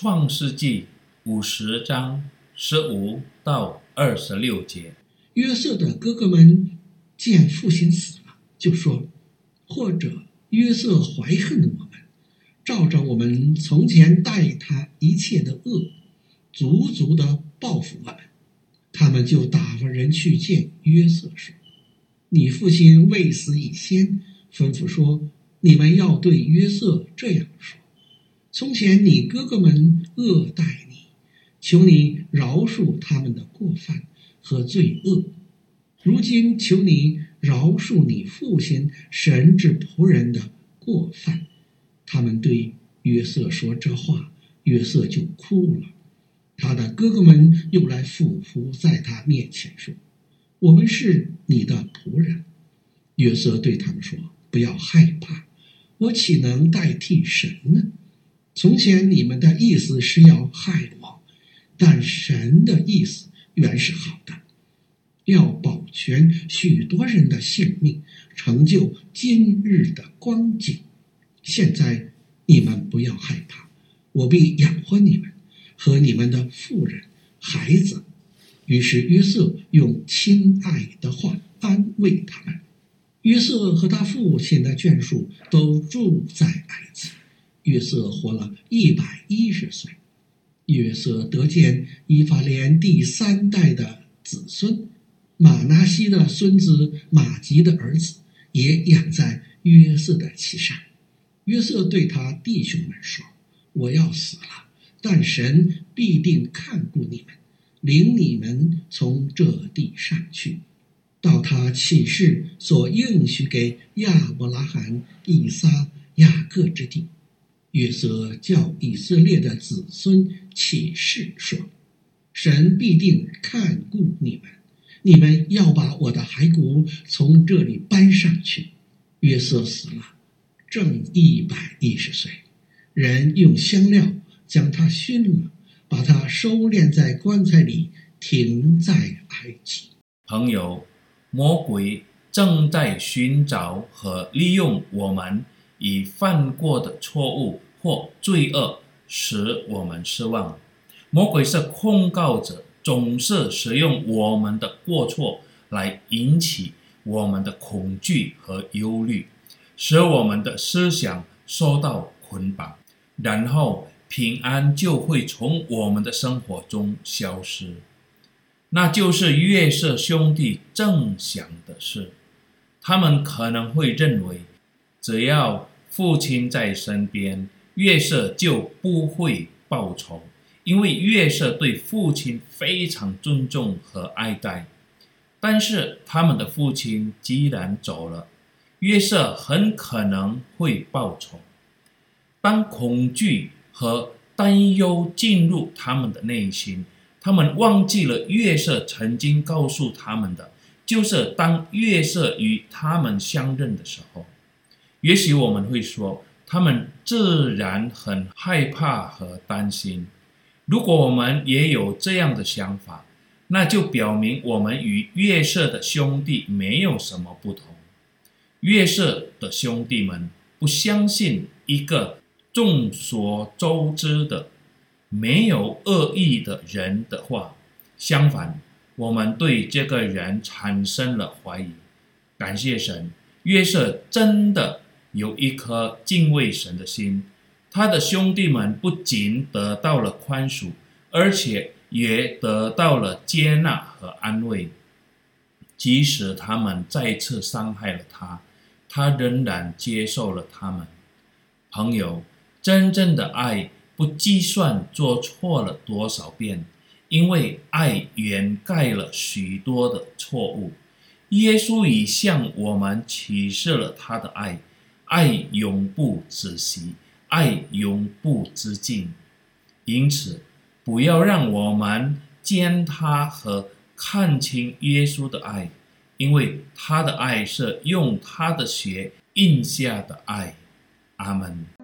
创世纪五十章十五到二十六节。约瑟的哥哥们见父亲死了，就说：“或者约瑟怀恨我们，照着我们从前待他一切的恶，足足的报复我们。”他们就打发人去见约瑟，说：“你父亲未死以先，吩咐说，你们要对约瑟这样说。”从前你哥哥们恶待你，求你饶恕他们的过犯和罪恶。如今求你饶恕你父亲神之仆人的过犯。他们对约瑟说这话，约瑟就哭了。他的哥哥们又来俯伏在他面前说：“我们是你的仆人。”约瑟对他们说：“不要害怕，我岂能代替神呢？”从前你们的意思是要害我，但神的意思原是好的，要保全许多人的性命，成就今日的光景。现在你们不要害怕，我必养活你们和你们的妇人、孩子。于是约瑟用亲爱的话安慰他们。约瑟和他父亲的眷属都住在埃及。约瑟活了一百一十岁，约瑟得见以法莲第三代的子孙，马拿西的孙子马吉的儿子也养在约瑟的膝上。约瑟对他弟兄们说：“我要死了，但神必定看顾你们，领你们从这地上去，到他起誓所应许给亚伯拉罕、以撒、雅各之地。”约瑟叫以色列的子孙起誓说：“神必定看顾你们，你们要把我的骸骨从这里搬上去。”约瑟死了，正一百一十岁。人用香料将他熏了，把他收敛在棺材里，停在埃及。朋友，魔鬼正在寻找和利用我们。以犯过的错误或罪恶使我们失望。魔鬼是控告者，总是使用我们的过错来引起我们的恐惧和忧虑，使我们的思想受到捆绑，然后平安就会从我们的生活中消失。那就是约瑟兄弟正想的事。他们可能会认为，只要父亲在身边，约瑟就不会报仇，因为约瑟对父亲非常尊重和爱戴。但是他们的父亲既然走了，约瑟很可能会报仇。当恐惧和担忧进入他们的内心，他们忘记了约瑟曾经告诉他们的，就是当约瑟与他们相认的时候。也许我们会说，他们自然很害怕和担心。如果我们也有这样的想法，那就表明我们与约瑟的兄弟没有什么不同。约瑟的兄弟们不相信一个众所周知的没有恶意的人的话，相反，我们对这个人产生了怀疑。感谢神，约瑟真的。有一颗敬畏神的心，他的兄弟们不仅得到了宽恕，而且也得到了接纳和安慰。即使他们再次伤害了他，他仍然接受了他们。朋友，真正的爱不计算做错了多少遍，因为爱掩盖了许多的错误。耶稣已向我们启示了他的爱。爱永不止息，爱永不止境。因此，不要让我们践踏和看清耶稣的爱，因为他的爱是用他的血印下的爱。阿门。